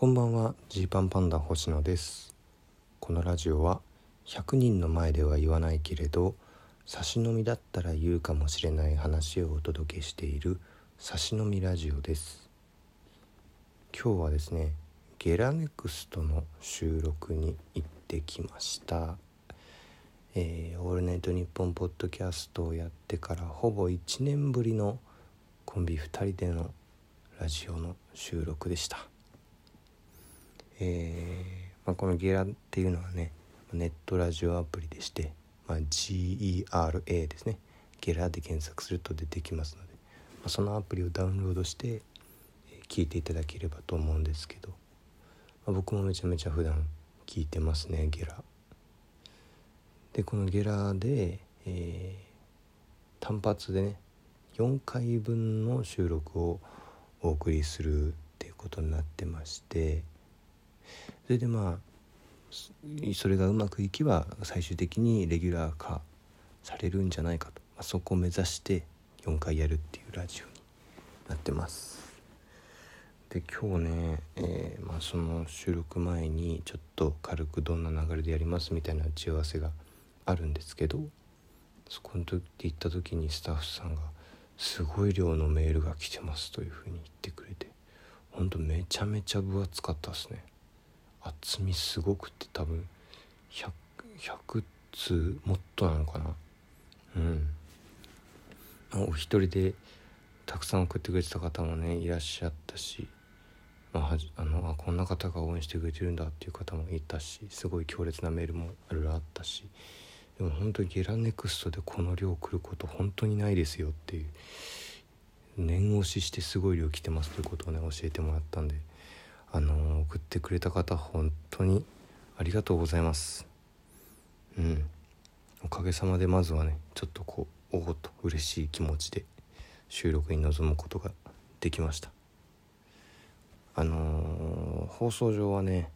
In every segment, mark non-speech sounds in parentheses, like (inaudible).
こんばんは。ジーパンパンダ星野です。このラジオは100人の前では言わないけれど差し飲みだったら言うかもしれない話をお届けしている差し飲みラジオです。今日はですねゲラネクストの収録に行ってきました。えー、オールナイトニッポン」ポッドキャストをやってからほぼ1年ぶりのコンビ2人でのラジオの収録でした、えーまあ、このゲラっていうのはねネットラジオアプリでして、まあ、GERA ですね。ゲラで検索すると出てきますので、まあ、そのアプリをダウンロードして聞いていただければと思うんですけど、ま、僕もめちゃめちゃ普段聞いてますねゲラ。でこのゲラで、えー、単発でね4回分の収録をお送りするっていうことになってましてそれでまあそれがうまくいけば最終的にレギュラー化されるんじゃないかと、まあ、そこを目指して4回やるっていうラジオになってます。で今日ね、えー、まあ、その収録前にちょっと軽くどんな流れでやりますみたいな打ち合わせがあるんですけどそこの時って行った時にスタッフさんが「すごい量のメールが来てます」というふうに言ってくれてほんとめちゃめちゃ分厚かったですね。厚みすごくて多分 100, 100通もっとなのかな。うん。お一人でたくさん送ってくれてた方もねいらっしゃったしまあ、あのあこんな方が応援してくれてるんだっていう方もいたしすごい強烈なメールもいろいろあったしでも本当にゲラネクストでこの量来ること本当にないですよっていう念押ししてすごい量来てますということをね教えてもらったんであの、送ってくれた方本当にありがとうございます。うん。おかげさまでまずはねちょっとこうおおっと嬉しい気持ちで収録に臨むことができました。あのー、放送上はね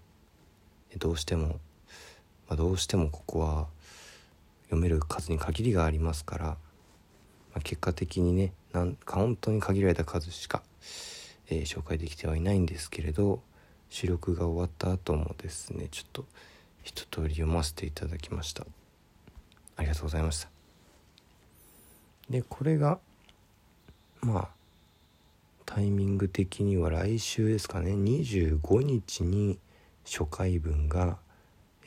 どうしても、まあ、どうしてもここは読める数に限りがありますから、まあ、結果的にねなんか本当に限られた数しか、えー、紹介できてはいないんですけれど収録が終わった後もですねちょっと一通り読ませていただきました。ありがとうございました。でこれがまあタイミング的には来週ですかね。25日に初回分が、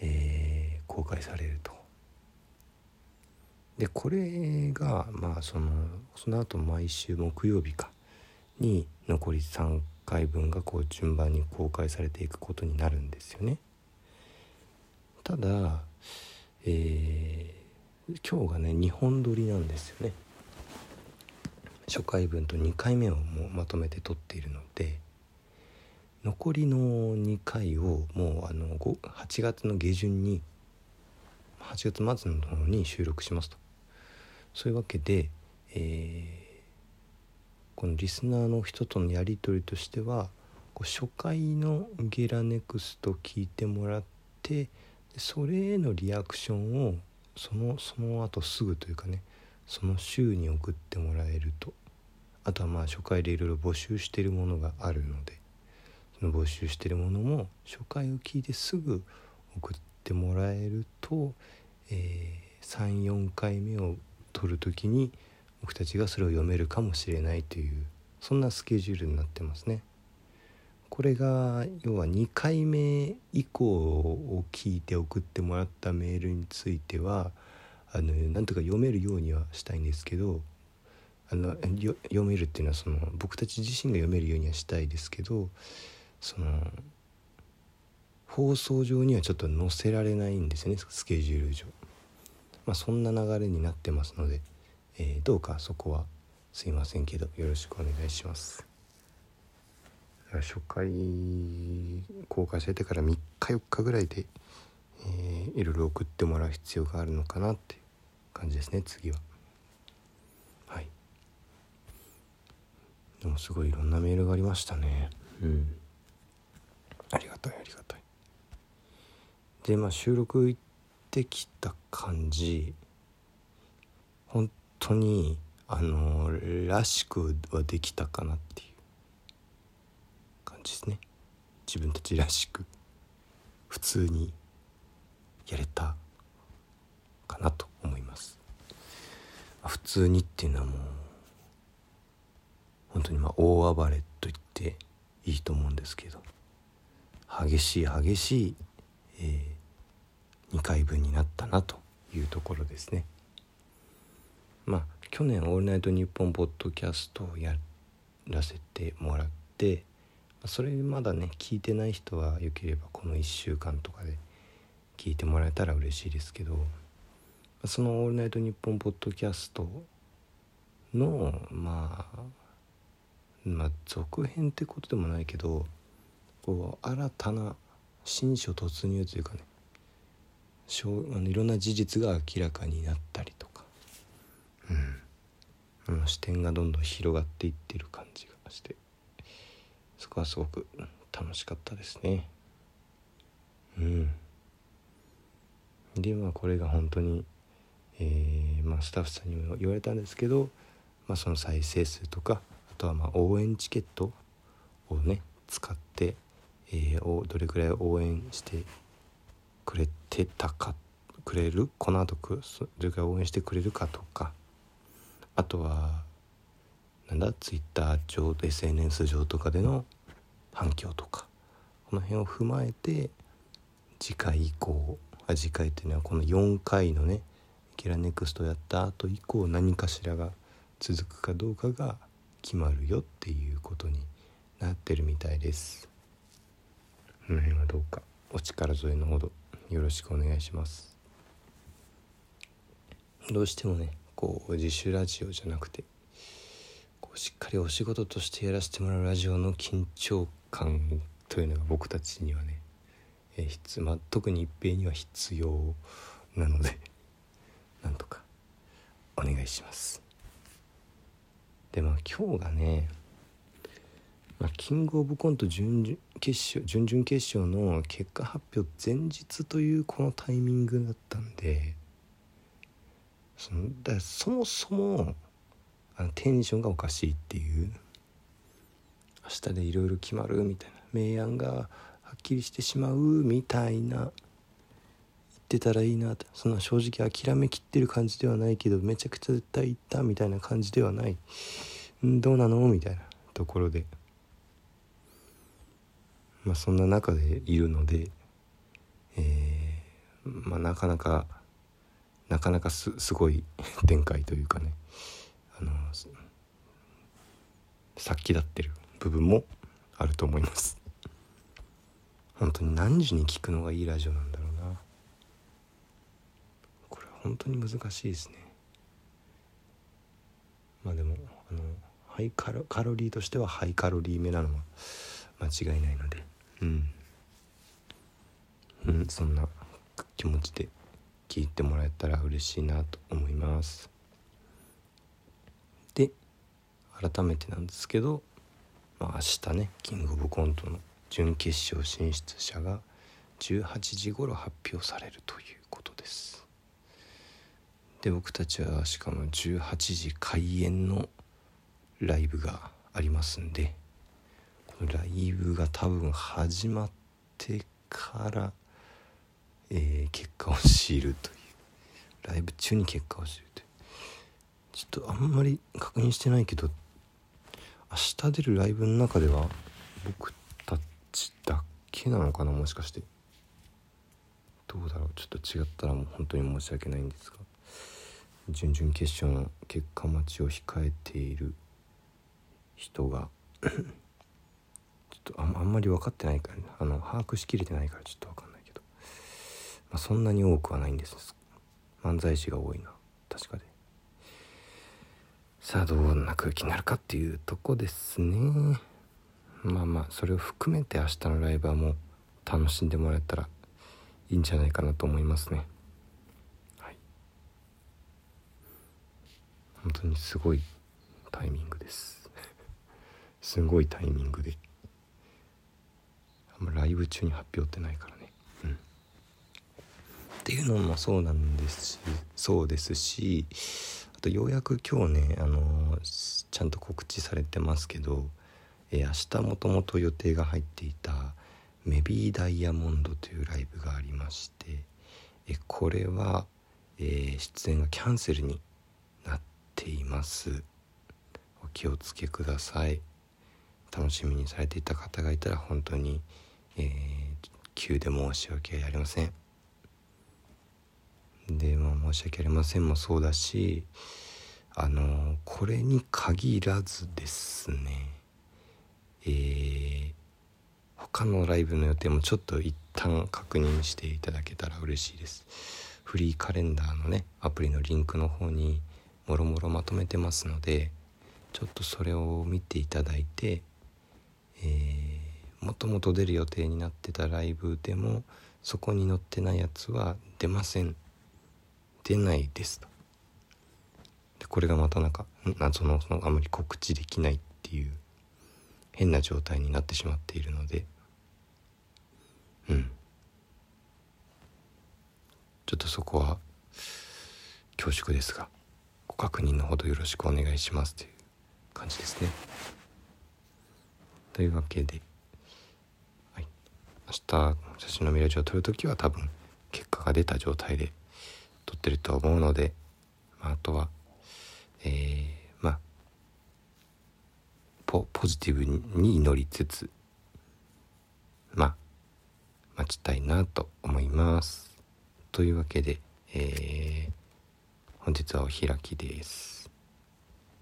えー、公開されると。でこれがまあそのその後毎週木曜日か。に残り3回分がこう順番に公開されていくことになるんですよね。ただ、えー、今日がね2本撮りなんですよね。初回分と2回目をもうまとめて撮っているので残りの2回をもうあの8月の下旬に8月末の方に収録しますとそういうわけで、えー、このリスナーの人とのやり取りとしてはこう初回のゲラネクスト聞いてもらってそれへのリアクションをそのその後すぐというかねその週に送ってもらえると。あとはまあ初回でいろいろ募集してるものがあるのでその募集してるものも初回を聞いてすぐ送ってもらえると、えー、34回目を取る時に僕たちがそれを読めるかもしれないというそんなスケジュールになってますね。これが要は2回目以降を聞いて送ってもらったメールについてはあのなんとか読めるようにはしたいんですけどあの読めるっていうのはその僕たち自身が読めるようにはしたいですけどその放送上にはちょっと載せられないんですよねスケジュール上。まあ、そんな流れになってますので、えー、どうかそこはすいませんけどよろしくお願いします。初回公開されてから3日4日ぐらいで、えー、いろいろ送ってもらう必要があるのかなって感じですね次は。はい。でもすごいいろんなメールがありましたね。うん。ありがたいありがたい。でまあ収録行ってきた感じ当にあのらしくはできたかなっていう感じですね。自分たちらしく普通にやれたかなと思います。普通にっていうのはもう本当にまあ大暴れと言っていいと思うんですけど激しい激しい、えー、2回分になったなというところですね。まあ去年「オールナイトニッポン」ポッドキャストをやらせてもらってそれまだね聞いてない人はよければこの1週間とかで聞いてもらえたら嬉しいですけどその「オールナイトニッポン」ポッドキャストのまあまあ続編ってことでもないけどこう新たな新書突入というかねあのいろんな事実が明らかになったりと視点がどんどん広がっていってる感じがして。そこはすごく楽しかったですね。うん。でまあこれが本当に、えーまあ、スタッフさんにも言われたんですけど、まあ、その再生数とかあとはまあ応援チケットをね使って、えー、どれくらい応援してくれてたかくれる？この後くどれくらい応援してくれるかとか。あとはなんだツイッター上 SNS 上とかでの反響とかこの辺を踏まえて次回以降あ次回っていうのはこの4回のねキラネクストやった後以降何かしらが続くかどうかが決まるよっていうことになってるみたいです。この辺はどうかお力添えのほどよろしくお願いします。どうしてもねこう自主ラジオじゃなくてこうしっかりお仕事としてやらせてもらうラジオの緊張感というのが僕たちにはねえーまあ、特に一平には必要なので (laughs) なんとかお願いします。でまあ今日がね、まあ、キングオブコント準々決勝準々決勝の結果発表前日というこのタイミングだったんでそのだそもそもあのテンションがおかしいっていう。明日でいろいろ決まるみたいな。明暗がはっきりしてしまうみたいな。言ってたらいいなと。そんな正直諦めきってる感じではないけどめちゃくちゃ絶対言ったみたいな感じではない。んどうなのみたいな。ところで。まあそんな中でいるのでえー、まあなかなかなかなかすすごい展開というかね。あの殺気立ってる部分もあると思います。本当に何時に聞くのがいいラジオなんだろうな。これ本当に難しいですね。まあでもあのハイカロカロリーとしてはハイカロリー目なのは間違いないので。うん。うんそんな気持ちで聞いてもらえたら嬉しいなと思います。で改めてなんですけど、まあ、明日ねキングオブコントの準決勝進出者が18時頃発表されるということです。で僕たちはしかも18時開演のライブがありますんでこのライブが多分始まってから、えー、結果を知るという。ライブ中に結果を知るという。ちょっとあんまり確認してないけど明日出るライブの中では僕たちだけなのかなもしかして。どうだろう。ちょっと違ったらもう本当に申し訳ないんですが。準々決勝の結果待ちを控えている人が。(coughs) ちょっとあんまり分かってないから、ね、あの把握しきれてないからちょっと分かんない、まあ、そんなに多くはないんです。漫才師が多いな確かで。さあどんな空気になるかっていうとこですね。まあまあそれを含めて明日のライブはもう楽しんでもらえたらいいんじゃないかなと思いますね。はい。本当にすごいタイミングです。(laughs) すごいタイミングで。あんまライブ中に発表ってないから。っていうのもそうなんですしそうですしあとようやく今日ねあのちゃんと告知されてますけどえー、明日もともと予定が入っていた、メビーダイヤモンドというライブがありましてえこれは、えー、出演がキャンセルになっています。お気をつけください。楽しみにされていた方がいたら本当に、え、急で申し訳ありません。でまあ申し訳ありませんもそうだしあのこれに限らずですねえー、他のライブの予定もちょっと一旦確認していただけたら嬉しいです。フリーカレンダーのねアプリのリンクの方にもろもろまとめてますのでちょっとそれを見ていただいてえー、もともと出る予定になってたライブでもそこに載ってないやつは出ません。出ないですと。でこれがまたなんか謎のそのあまり告知できないっていう変な状態になってしまっているので。うん。ちょっとそこは恐縮ですがご確認のほどよろしくお願いしますという感じですね。というわけで、はい、明日写真のミラージュを撮る時は多分結果が出た状態で撮ってると思うので、まあ、あとはえー、まあポポジティブに祈りつつまあ待ちたいなと思います。というわけで、えー、本日はお開きです。